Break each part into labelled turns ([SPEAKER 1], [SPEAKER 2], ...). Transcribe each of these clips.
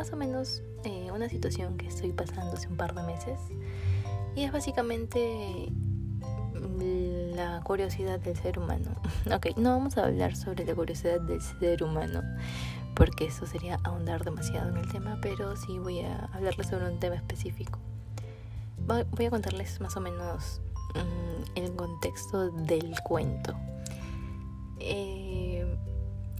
[SPEAKER 1] más o menos eh, una situación que estoy pasando hace un par de meses y es básicamente la curiosidad del ser humano. Ok, no vamos a hablar sobre la curiosidad del ser humano porque eso sería ahondar demasiado en el tema, pero sí voy a hablarles sobre un tema específico. Voy a contarles más o menos mm, el contexto del cuento. Eh,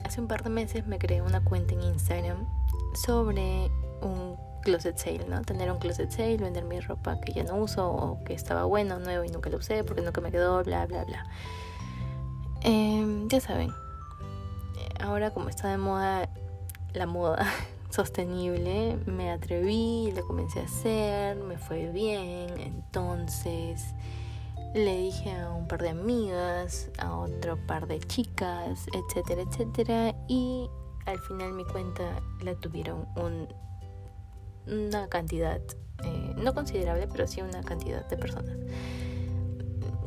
[SPEAKER 1] hace un par de meses me creé una cuenta en Instagram sobre un closet sale, ¿no? Tener un closet sale, vender mi ropa que ya no uso o que estaba bueno, nuevo y nunca lo usé porque nunca me quedó, bla, bla, bla. Em, ya saben, ahora como está de moda la moda sostenible, me atreví, lo comencé a hacer, me fue bien, entonces le dije a un par de amigas, a otro par de chicas, etcétera, etcétera, y al final mi cuenta la tuvieron un, una cantidad, eh, no considerable, pero sí una cantidad de personas.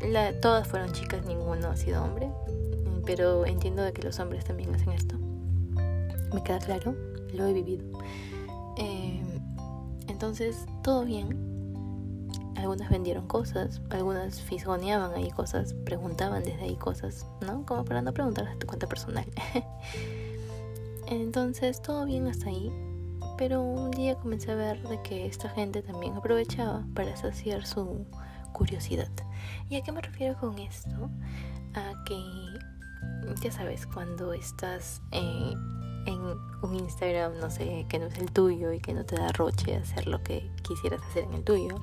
[SPEAKER 1] La, todas fueron chicas, ninguno ha sido hombre, pero entiendo de que los hombres también hacen esto. Me queda claro, lo he vivido. Eh, entonces, todo bien. Algunas vendieron cosas, algunas fisgoneaban ahí cosas, preguntaban desde ahí cosas, ¿no? Como para no preguntar a tu cuenta personal. Entonces, todo bien hasta ahí. Pero un día comencé a ver de que esta gente también aprovechaba para saciar su curiosidad. ¿Y a qué me refiero con esto? A que, ya sabes, cuando estás en un Instagram, no sé, que no es el tuyo y que no te da roche hacer lo que quisieras hacer en el tuyo,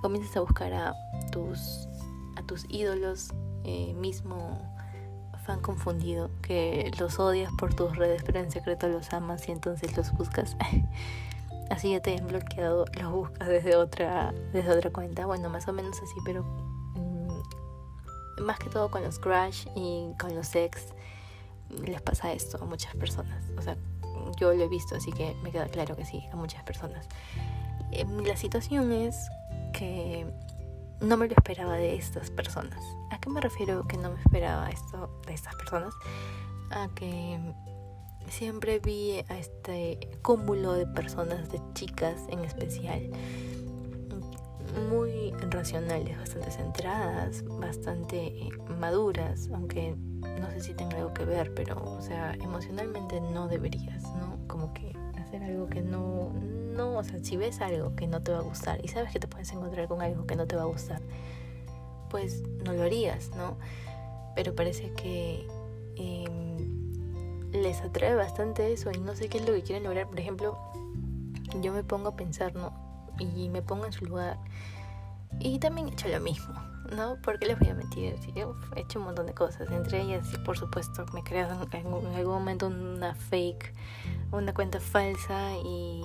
[SPEAKER 1] comienzas a buscar a tus, a tus ídolos eh, mismo fan confundido, que los odias por tus redes, pero en secreto los amas y entonces los buscas. así ya te han bloqueado, los buscas desde otra, desde otra cuenta. Bueno, más o menos así, pero mm, más que todo con los crush y con los ex les pasa esto a muchas personas. O sea, yo lo he visto, así que me queda claro que sí, a muchas personas. Em, la situación es que no me lo esperaba de estas personas. ¿A qué me refiero que no me esperaba esto de estas personas? A que siempre vi a este cúmulo de personas, de chicas en especial, muy racionales, bastante centradas, bastante maduras, aunque no sé si tenga algo que ver, pero, o sea, emocionalmente no deberías, ¿no? Como que hacer algo que no, o si ves algo que no te va a gustar y sabes que te puedes encontrar con algo que no te va a gustar, pues no lo harías, ¿no? Pero parece que em, les atrae bastante eso y no sé qué es lo que quieren lograr. Por ejemplo, yo me pongo a pensar, ¿no? Y me pongo en su lugar. Y también he hecho lo mismo, ¿no? Porque les voy a mentir? he hecho un montón de cosas. Entre ellas, por supuesto, me he creado en algún momento una fake, una cuenta falsa y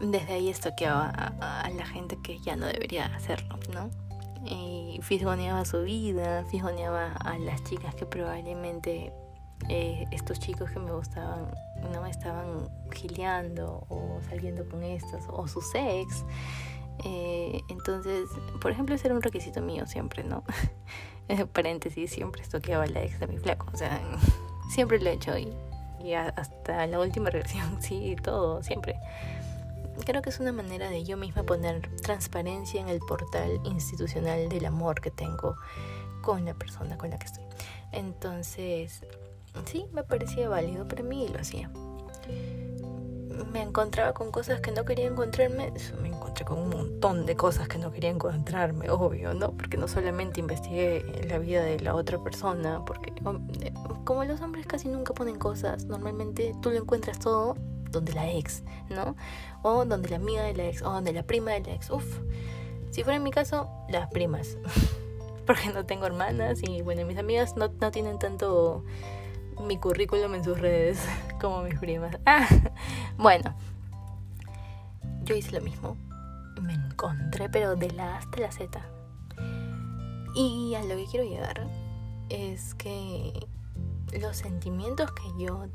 [SPEAKER 1] desde ahí estoqueaba a, la gente que ya no debería hacerlo, ¿no? Y fisgoneaba su vida, fisgoneaba a las chicas que probablemente eh, estos chicos que me gustaban no estaban gileando o saliendo con estas o sus ex. Eh, entonces, por ejemplo, ese era un requisito mío siempre, ¿no? Paréntesis, siempre estoqueaba a la ex de mi flaco, o sea, siempre lo he hecho y, y hasta la última relación, sí, todo, siempre creo que es una manera de yo misma poner transparencia en el portal institucional del amor que tengo con la persona con la que estoy. Entonces, sí, me parecía válido para mí y lo hacía. Me encontraba con cosas que no quería encontrarme, me encontré con un montón de cosas que no quería encontrarme, obvio, ¿no? Porque no solamente investigué la vida de la otra persona, porque eh, como los hombres casi nunca ponen cosas, normalmente tú lo encuentras todo donde la ex, ¿no? O donde la amiga de la ex, o donde la prima de la ex. Uf, si fuera en mi caso, las primas. Porque no tengo hermanas y bueno, mis amigas no, no tienen tanto mi currículum en sus redes como mis primas. Ah, bueno, yo hice lo mismo. Me encontré, pero de la A hasta la Z. Y a lo que quiero llegar es que los sentimientos que yo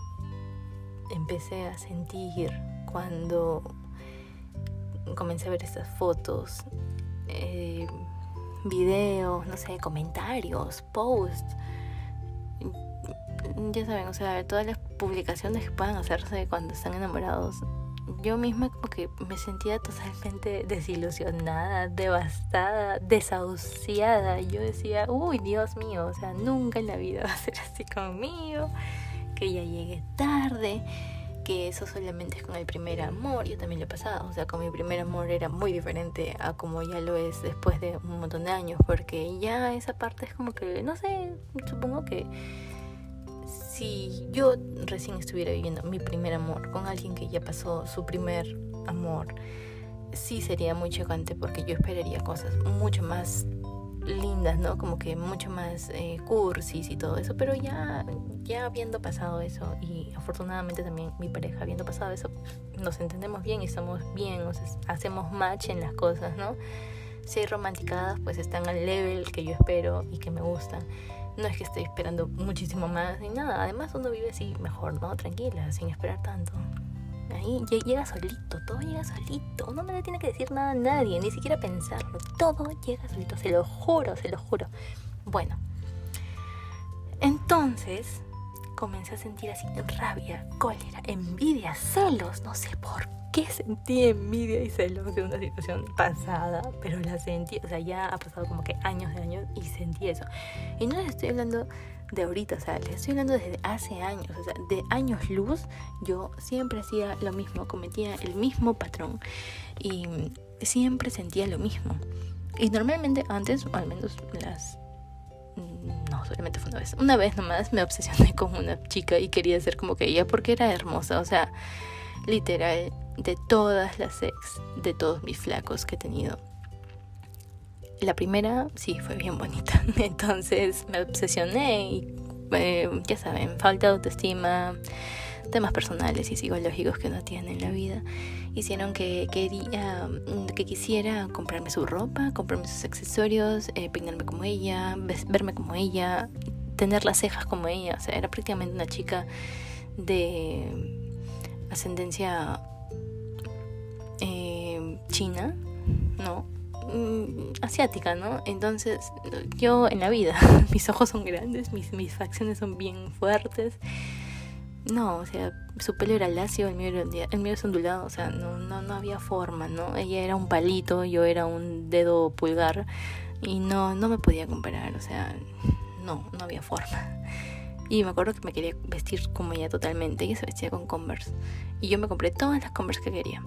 [SPEAKER 1] empecé a sentir cuando comencé a ver estas fotos, eh, videos, no sé, comentarios, posts. ya saben, o sea, todas las publicaciones que puedan hacerse cuando están enamorados, yo misma como que me sentía totalmente desilusionada, devastada, desahuciada. Yo decía, uy, Dios mío, o sea, nunca en la vida va a ser así conmigo, que ya llegué tarde, que eso solamente es con el primer amor. Yo también lo he pasado, o sea, con mi primer amor era muy diferente a como ya lo es después de un montón de años, porque ya esa parte es como que, no sé, supongo que si yo recién estuviera viviendo mi primer amor con alguien que ya pasó su primer amor, sí sería muy chocante porque yo esperaría cosas mucho más lindas, ¿no? Como que mucho más eh, cursis y todo eso, pero ya, ya habiendo pasado eso y afortunadamente también mi pareja habiendo pasado eso, nos entendemos bien y estamos bien, o hacemos match en las cosas, ¿no? Si hay romanticadas, pues están al level que yo espero y que me gustan no es que estoy esperando muchísimo más ni nada. Además uno vive así mejor, ¿no? Tranquila, sin esperar tanto. Ahí llega solito, todo llega solito. No le tiene que decir nada a nadie, ni siquiera pensarlo. Todo llega solito, se lo juro, se lo juro. Bueno, entonces comencé a sentir así rabia, cólera, envidia, celos, no sé por qué sentí envidia y celos de una situación pasada, pero la sentí, o sea, ya ha pasado como que años de años y sentí eso. Y no les estoy hablando de ahorita, o sea, les estoy hablando desde hace años, o sea, de años luz, yo siempre hacía lo mismo, cometía el mismo patrón y siempre sentía lo mismo. Y normalmente antes, o al menos las no, solamente fue una vez. Una vez nomás me obsesioné con una chica y quería ser como que ella porque era hermosa. O sea, literal, de todas las ex, de todos mis flacos que he tenido. La primera sí fue bien bonita, entonces me obsesioné y eh, ya saben, falta de autoestima, temas personales y psicológicos que uno tiene en la vida, hicieron que quería, que quisiera comprarme su ropa, comprarme sus accesorios, eh, como ella, verme como ella, tener las cejas como ella, o sea, era prácticamente una chica de ascendencia eh, china, ¿no? Mm, asiática, ¿no? Entonces, yo en la vida, mis ojos son grandes, mis facciones son bien fuertes. No, o sea, su pelo era lacio, el mío, era, el mío es ondulado, o sea, no, no, no había forma, ¿no? Ella era un palito, yo era un dedo pulgar y no, no me podía comparar, o sea, no, no había forma. Y me acuerdo que me quería vestir como ella totalmente. Ella se vestía con Converse. Y yo me compré todas las Converse que quería.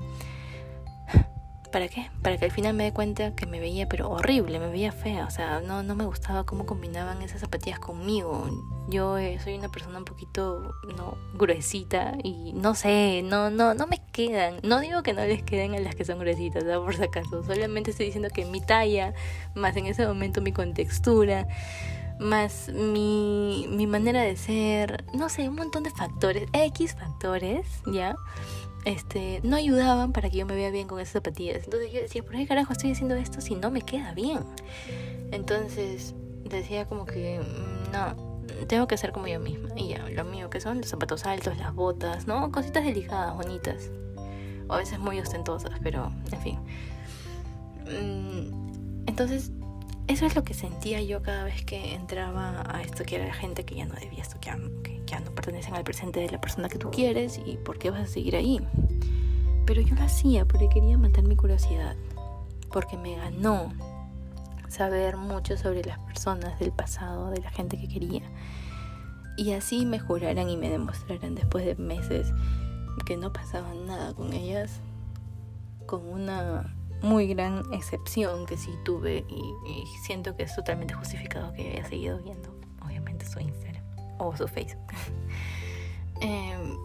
[SPEAKER 1] ¿Para qué? Para que al final me dé cuenta que me veía, pero horrible, me veía fea. O sea, no, no me gustaba cómo combinaban esas zapatillas conmigo. Yo eh, soy una persona un poquito, no, gruesita y no sé, no, no, no me quedan. No digo que no les queden a las que son gruesitas, por si acaso. Solamente estoy diciendo que mi talla, más en ese momento mi contextura, más mi, mi manera de ser, no sé, un montón de factores, X factores, ¿ya? Este, no ayudaban para que yo me vea bien con esas zapatillas. Entonces yo decía, ¿por qué carajo estoy haciendo esto si no me queda bien? Entonces decía como que, mm, no, tengo que ser como yo misma. Y ya, lo mío que son los zapatos altos, las botas, ¿no? Cositas delicadas, bonitas. O a veces muy ostentosas, pero en fin. Mm, entonces eso es lo que sentía yo cada vez que entraba a estoquear a la gente que ya no debía estoquear, que ya no pertenecen al presente de la persona que tú quieres y por qué vas a seguir ahí. Pero yo lo hacía porque quería matar mi curiosidad, porque me ganó saber mucho sobre las personas del pasado, de la gente que quería. Y así me juraran y me demostraran después de meses que no pasaba nada con ellas, con una muy gran excepción que sí tuve y, siento que es totalmente justificado que haya seguido viendo, obviamente, su Instagram o su Facebook. Em,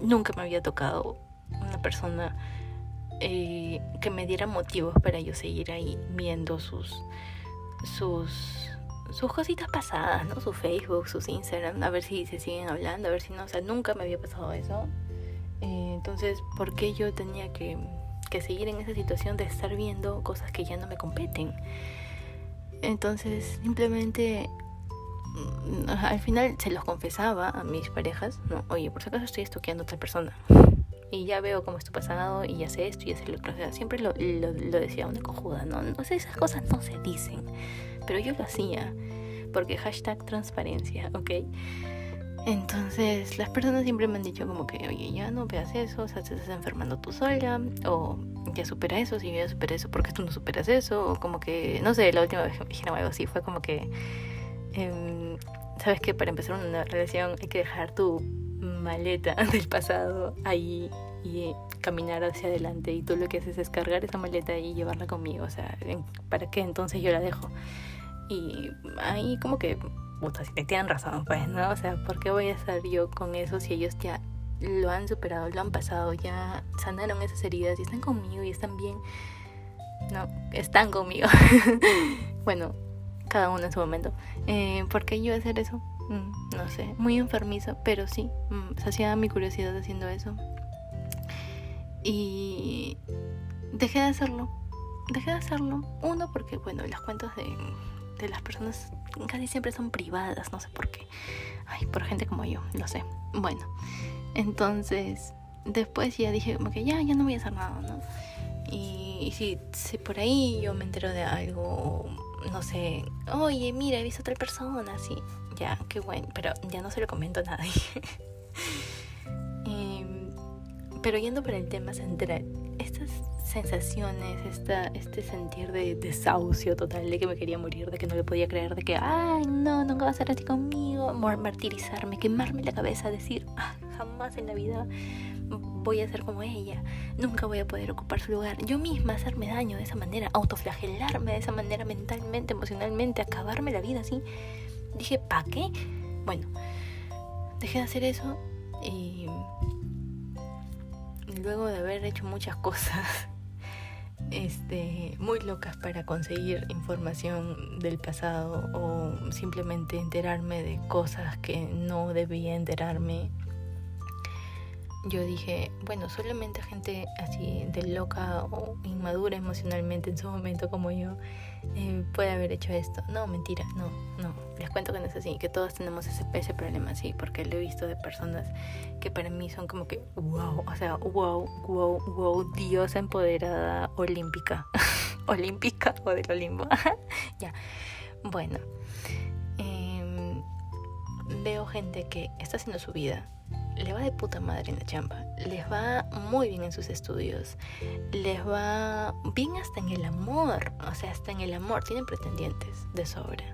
[SPEAKER 1] nunca me había tocado una persona eh, que me diera motivos para yo seguir ahí viendo sus sus sus cositas pasadas, ¿no? Su Facebook, sus Instagram, a ver si se siguen hablando, a ver si no, o sea, nunca me había pasado eso. Eh, entonces, ¿por qué yo tenía que que seguir en esa situación de estar viendo cosas que ya no me competen. Entonces, simplemente mm, al final se los confesaba a mis parejas, no, oye, por si acaso estoy estoqueando a otra persona. Y ya veo cómo es tu pasado y ya sé esto y ya sé lo otro. O sea, siempre lo, lo, decía una cojuda, ¿no? No sé, esas cosas no se dicen. Pero yo lo hacía. Porque hashtag transparencia, ¿ok? Entonces las personas siempre me han dicho como que, oye, ya no veas eso, o sea, te estás enfermando tú sola, o ya supera eso, si yo ya superé eso, ¿por qué tú no superas eso? O como que, no sé, la última vez que me dijeron algo así fue como que, eh, sabes que para empezar una relación hay que dejar tu maleta del pasado ahí y caminar hacia adelante y tú lo que haces es cargar esa maleta y llevarla conmigo, o sea, ¿para qué entonces yo la dejo? Y ahí como que puta, si te tienen razón, pues, ¿no? O sea, ¿por qué voy a estar yo con eso si ellos ya lo han superado, lo han pasado, ya sanaron esas heridas y están conmigo y están bien? No, están conmigo. bueno, cada uno en su momento. Eh, ¿Por qué yo hacer eso? Mm, no sé, muy enfermizo, pero sí, mm, saciaba mi curiosidad haciendo eso. Y dejé de hacerlo. Dejé de hacerlo. Uno, porque, bueno, las cuentas de de las personas casi siempre son privadas, no sé por qué. Ay, por gente como yo, lo sé. Bueno, entonces después ya dije como que ya, ya no voy a hacer nada, ¿no? Y, si, si, por ahí yo me entero de algo, no sé, oye, mira, he visto a otra persona, así, ya, qué bueno, pero ya no se lo comento a nadie. Em, pero yendo por el tema central, estas sensaciones, este sentir de desahucio total, de que me quería morir, de que no le podía creer, de que, ay, no, nunca va a ser así conmigo, martirizarme, quemarme la cabeza, decir, ah, jamás en la vida voy a ser como ella, nunca voy a poder ocupar su lugar, yo misma hacerme daño de esa manera, autoflagelarme de esa manera mentalmente, emocionalmente, acabarme la vida así. Dije, ¿para qué? Bueno, dejé de hacer eso y luego de haber hecho muchas cosas este, muy locas para conseguir información del pasado o simplemente enterarme de cosas que no debía enterarme. Yo dije, bueno, solamente gente así de loca o inmadura emocionalmente en su momento como yo eh, puede haber hecho esto. No, mentira, no, no. Les cuento que no es así, que todos tenemos ese, ese problema así, porque lo he visto de personas que para mí son como que, wow, o sea, wow, wow, wow, diosa empoderada olímpica. olímpica o del Olimpo. ya, bueno. Em, veo gente que está haciendo su vida le va de puta madre en la chamba, les va muy bien en sus estudios, les va bien hasta en el amor, o sea, hasta en el amor, tienen pretendientes de sobra,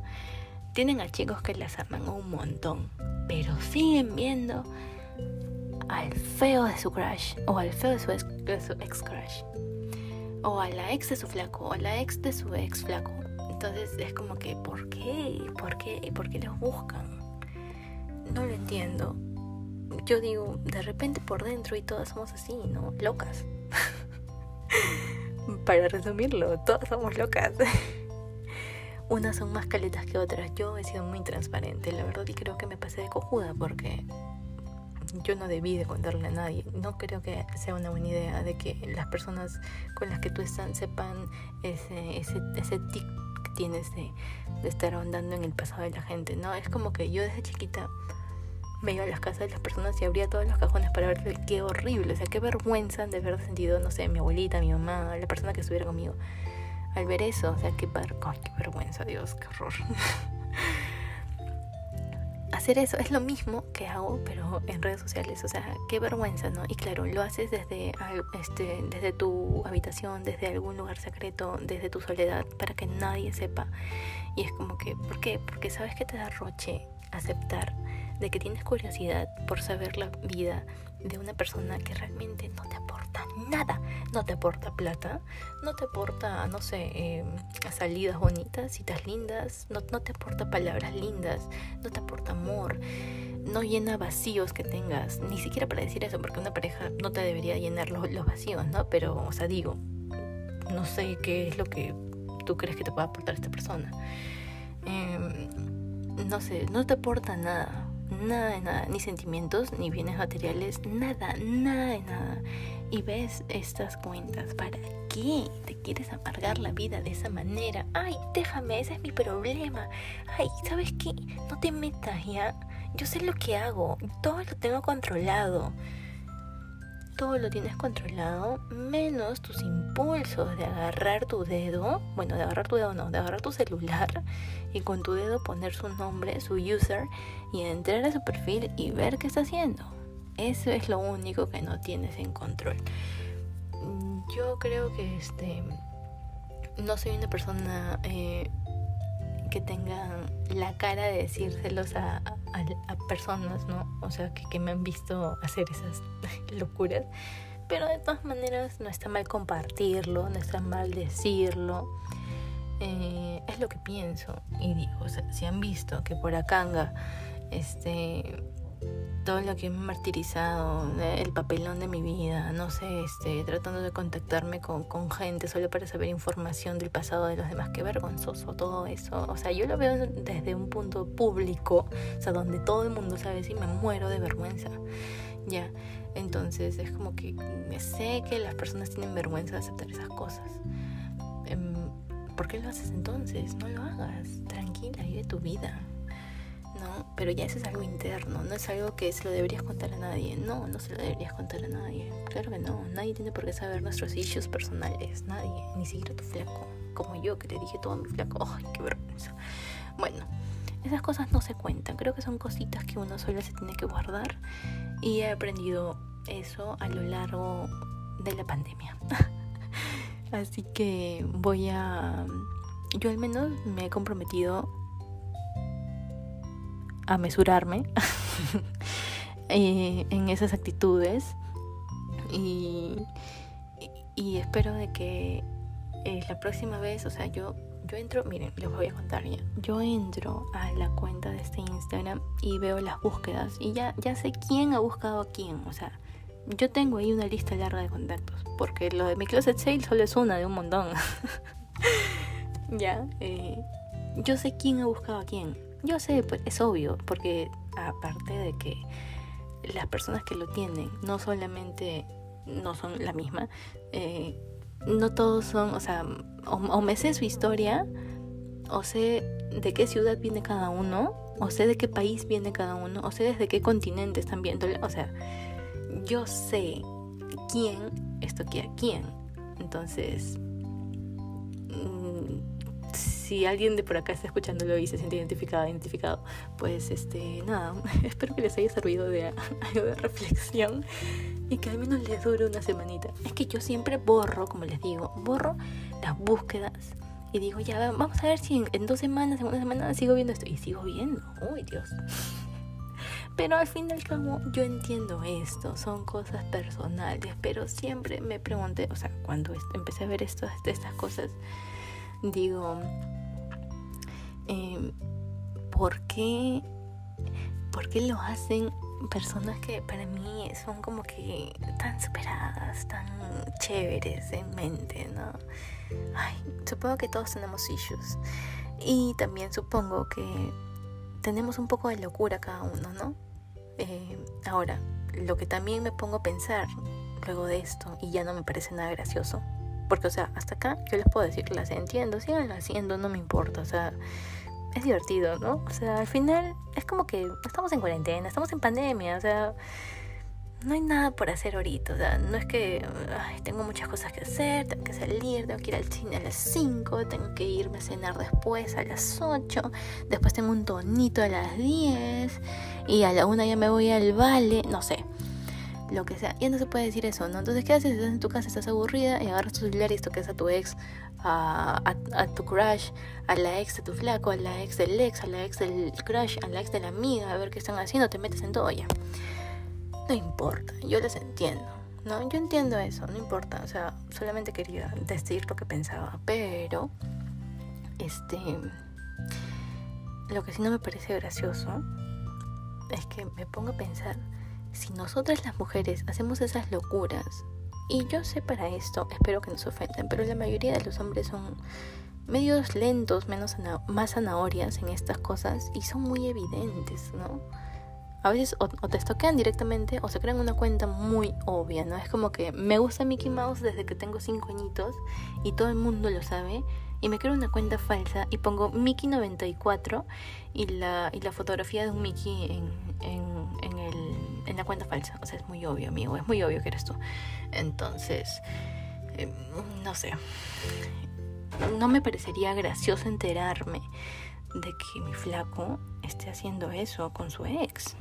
[SPEAKER 1] tienen a chicos que las aman un montón, pero siguen viendo al feo de su crush, o al feo de su ex, crush, o a la ex de su flaco, o a la ex de su ex flaco. Entonces es como que, ¿por qué? ¿Por qué? ¿Por qué los buscan? No lo entiendo yo digo, de repente por dentro y todas somos así, ¿no? Locas. Para resumirlo, todas somos locas. Unas son más caletas que otras. Yo he sido muy transparente, la verdad, y creo que me pasé de cojuda porque yo no debí de contarle a nadie. No creo que sea una buena idea de que las personas con las que tú estás sepan ese, ese, ese tic que tienes de, de estar ahondando en el pasado de la gente, ¿no? Es como que yo desde chiquita me iba a las casas de las personas y abría todos los cajones para ver qué horrible, o sea, qué vergüenza de haber sentido, no sé, mi abuelita, mi mamá, la persona que estuviera conmigo. Al ver eso, o sea, qué, qué vergüenza, Dios, qué horror. Hacer eso es lo mismo que hago, pero en redes sociales, o sea, qué vergüenza, ¿no? Y claro, lo haces desde, este, desde tu habitación, desde algún lugar secreto, desde tu soledad, para que nadie sepa. Y es como que, ¿por qué? Porque sabes que te da roche aceptar de que tienes curiosidad por saber la vida de una persona que realmente no te aporta nada, no te aporta plata, no te aporta, no sé, eh, salidas bonitas, citas lindas, no, no te aporta palabras lindas, no te aporta amor, no llena vacíos que tengas, ni siquiera para decir eso, porque una pareja no te debería llenar los, los vacíos, ¿no? Pero, o sea, digo, no sé qué es lo que tú crees que te puede aportar esta persona. Em, no sé, no te aporta nada nada de nada, ni sentimientos, ni bienes materiales, nada, nada de nada. Y ves estas cuentas, ¿para qué te quieres amargar la vida de esa manera? Ay, déjame, ese es mi problema. Ay, ¿sabes qué? No te metas ya. Yo sé lo que hago, todo lo tengo controlado. Todo lo tienes controlado, menos tus impulsos de agarrar tu dedo, bueno, de agarrar tu dedo no, de agarrar tu celular y con tu dedo poner su nombre, su user y entrar a su perfil y ver qué está haciendo. Eso es lo único que no tienes en control. Yo creo que este no soy una persona eh, que tenga la cara de decírselos a, personas, ¿no? O sea, que, me han visto hacer esas locuras. Pero de todas maneras no está mal compartirlo, no está mal decirlo. Eh, es lo que pienso. Y digo, o sea, si han visto que por acá, este, todo lo que he martirizado, el papelón de mi vida, no sé, este, tratando de contactarme con, con, gente solo para saber información del pasado de los demás, qué vergonzoso todo eso. O sea, yo lo veo desde un punto público, o sea, donde todo el mundo sabe si me muero de vergüenza. Ya, entonces es como que sé que las personas tienen vergüenza de aceptar esas cosas. Em, ¿Por qué lo haces entonces? No lo hagas, tranquila, vive tu vida. ¿No? Pero ya eso es algo interno, no es algo que se lo deberías contar a nadie. No, no se lo deberías contar a nadie. Claro que no, nadie tiene por qué saber nuestros issues personales, nadie, ni siquiera tu flaco, como yo que le dije todo a mi flaco. Ay, qué vergüenza. Bueno, esas cosas no se cuentan, creo que son cositas que uno solo se tiene que guardar y he aprendido eso a lo largo de la pandemia. Así que voy a... Yo al menos me he comprometido a mesurarme eh, en esas actitudes y, y, espero de que eh, la próxima vez, o sea, yo, yo entro, miren, les voy a contar ya, yo entro a la cuenta de este Instagram y veo las búsquedas y ya, ya sé quién ha buscado a quién, o sea, yo tengo ahí una lista larga de contactos, porque lo de mi closet sale solo es una de un montón. ya, eh, yo sé quién ha buscado a quién. Yo sé, pues es obvio, porque aparte de que las personas que lo tienen no solamente no son la misma, eh, no todos son, o sea, o, me sé su historia, o sé de qué ciudad viene cada uno, o sé de qué país viene cada uno, o sé desde qué continente están viendo, o sea, yo sé quién esto quiere a quién. Entonces, si alguien de por acá está escuchándolo y se siente identificado, identificado, pues este, nada, espero que les haya servido de algo de reflexión y que al menos les dure una semanita. Es que yo siempre borro, como les digo, borro las búsquedas y digo, ya, vamos a ver si en, dos semanas, en una semana sigo viendo esto. Y sigo viendo, uy Dios. Pero al fin y al cabo yo entiendo esto, son cosas personales, pero siempre me pregunté, o sea, cuando empecé a ver esto, estas cosas, digo, eh, ¿por, qué, ¿por qué lo hacen personas que para mí son como que tan superadas, tan chéveres en mente, ¿no? Ay, supongo que todos tenemos issues. Y también supongo que tenemos un poco de locura cada uno, ¿no? Eh, ahora, lo que también me pongo a pensar luego de esto, y ya no me parece nada gracioso, porque, o sea, hasta acá yo les puedo decir las entiendo, sigan haciendo, no me importa, o sea, es divertido, ¿no? O sea, al final es como que estamos en cuarentena, estamos en pandemia, o sea, no hay nada por hacer ahorita, o sea, no es que tengo muchas cosas que hacer, tengo que salir, tengo que ir al cine a las 5, tengo que irme a cenar después a las 8, después tengo un tonito a las 10 y a la 1 ya me voy al vale, no sé lo que sea. Ya no se puede decir eso, ¿no? Entonces, ¿qué haces? Estás en tu casa, estás aburrida y agarras tu celular y toques a tu ex, a, a, tu crush, a la ex de tu flaco, a la ex del ex, a la ex del crush, a la ex de la amiga, a ver qué están haciendo, te metes en todo ya. No importa, yo les entiendo, ¿no? Yo entiendo eso, no importa, o sea, solamente quería decir lo que pensaba, pero, este, lo que sí no me parece gracioso es que me pongo a pensar si nosotras las mujeres hacemos esas locuras, y yo sé para esto, espero que nos ofendan, pero la mayoría de los hombres son medios lentos, menos más zanahorias en estas cosas y son muy evidentes, ¿no? A veces o, te estoquean directamente o se crean una cuenta muy obvia, ¿no? Es como que me gusta Mickey Mouse desde que tengo 5 añitos y todo el mundo lo sabe y me creo una cuenta falsa y pongo Mickey94 y la, y la fotografía de un Mickey en, en, en el en la cuenta falsa. O sea, es muy obvio, amigo, es muy obvio que eres tú. Entonces, eh, no sé. No me parecería gracioso enterarme de que mi flaco esté haciendo eso con su ex.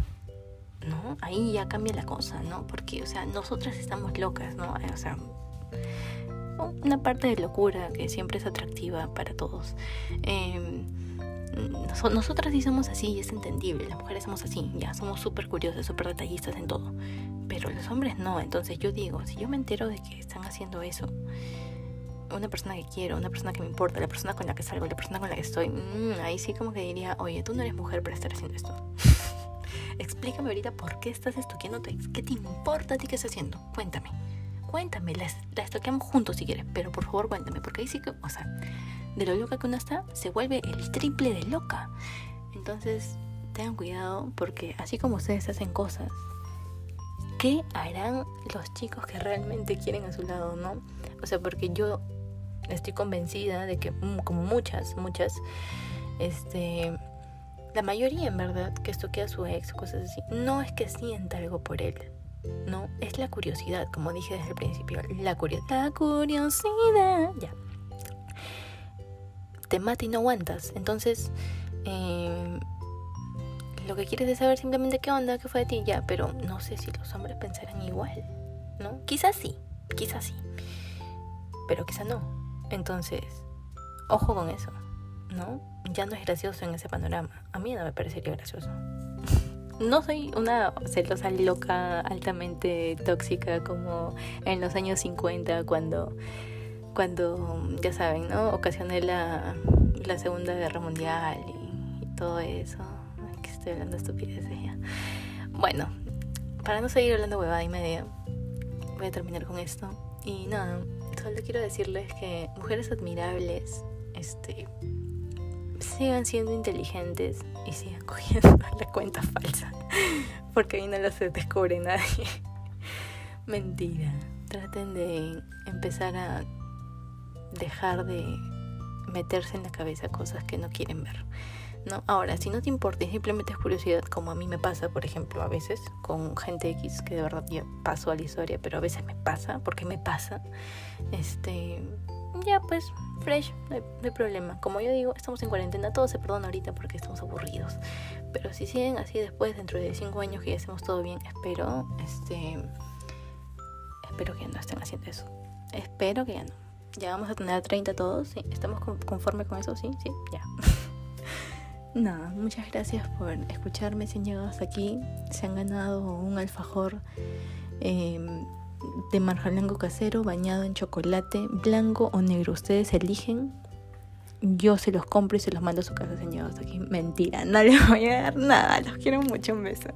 [SPEAKER 1] ¿No? Ahí ya cambia la cosa, ¿no? Porque, o sea, nosotras estamos locas, ¿no? O sea, una parte de locura que siempre es atractiva para todos. Eh, nosotras sí somos así y es entendible, las mujeres somos así, ya somos súper curiosas, súper detallistas en todo, pero los hombres no, entonces yo digo, si yo me entero de que están haciendo eso, una persona que quiero, una persona que me importa, la persona con la que salgo, la persona con la que estoy, mm, ahí sí como que diría, oye, tú no eres mujer para estar haciendo esto. Explícame ahorita por qué estás estoqueándote, qué te importa a ti que estás haciendo, cuéntame, cuéntame, la, la estoqueamos juntos si quieres, pero por favor cuéntame, porque ahí sí que, o sea, de lo loca que uno está, se vuelve el triple de loca. Entonces, tengan cuidado porque así como ustedes hacen cosas, ¿qué harán los chicos que realmente quieren a su lado, no? O sea, porque yo estoy convencida de que, mm, como muchas, muchas, este, la mayoría en verdad que estoquea a su ex cosas así, no es que sienta algo por él, no, es la curiosidad, como dije desde el principio, la curiosidad. La curiosidad, ya te mata y no aguantas. Entonces, eh, lo que quieres es saber simplemente qué onda, qué fue de ti, ya, pero no sé si los hombres pensarán igual, ¿no? Quizás sí, quizás sí, pero quizás no. Entonces, ojo con eso, ¿no? Ya no es gracioso en ese panorama. A mí no me parecería gracioso. No soy una celosa loca altamente tóxica como en los años 50 cuando cuando, ya saben, ¿no? Ocasioné la, la Segunda Guerra Mundial y, todo eso. que estoy hablando estupideces ya. Bueno, para no seguir hablando huevada y media, voy a terminar con esto. Y nada, solo quiero decirles que mujeres admirables, este, sigan siendo inteligentes y sigan cogiendo la cuenta falsa. Porque ahí no las descubre nadie. Mentira. Traten de empezar a dejar de meterse en la cabeza cosas que no quieren ver. ¿no? Ahora, si no te importa y simplemente es curiosidad, como a mí me pasa, por ejemplo, a veces con gente X, que de verdad ya paso a la historia, pero a veces me pasa, porque me pasa, este, ya pues, fresh, no hay, problema. Como yo digo, estamos en cuarentena, todo se perdona ahorita porque estamos aburridos. Pero si siguen así después, dentro de cinco años que ya hacemos todo bien, espero, este, espero que ya no estén haciendo eso. Espero que ya no ya vamos a tener 30 todos, ¿sí? ¿Estamos conformes con eso? Sí, sí, ya. Nada, muchas gracias por escucharme si han llegado hasta aquí. Se han ganado un alfajor em, de marjalango casero bañado en chocolate, blanco o negro. Ustedes eligen. Yo se los compro y se los mando a su casa si han llegado hasta aquí. Mentira, no les voy a dar nada. Los quiero mucho. Un beso.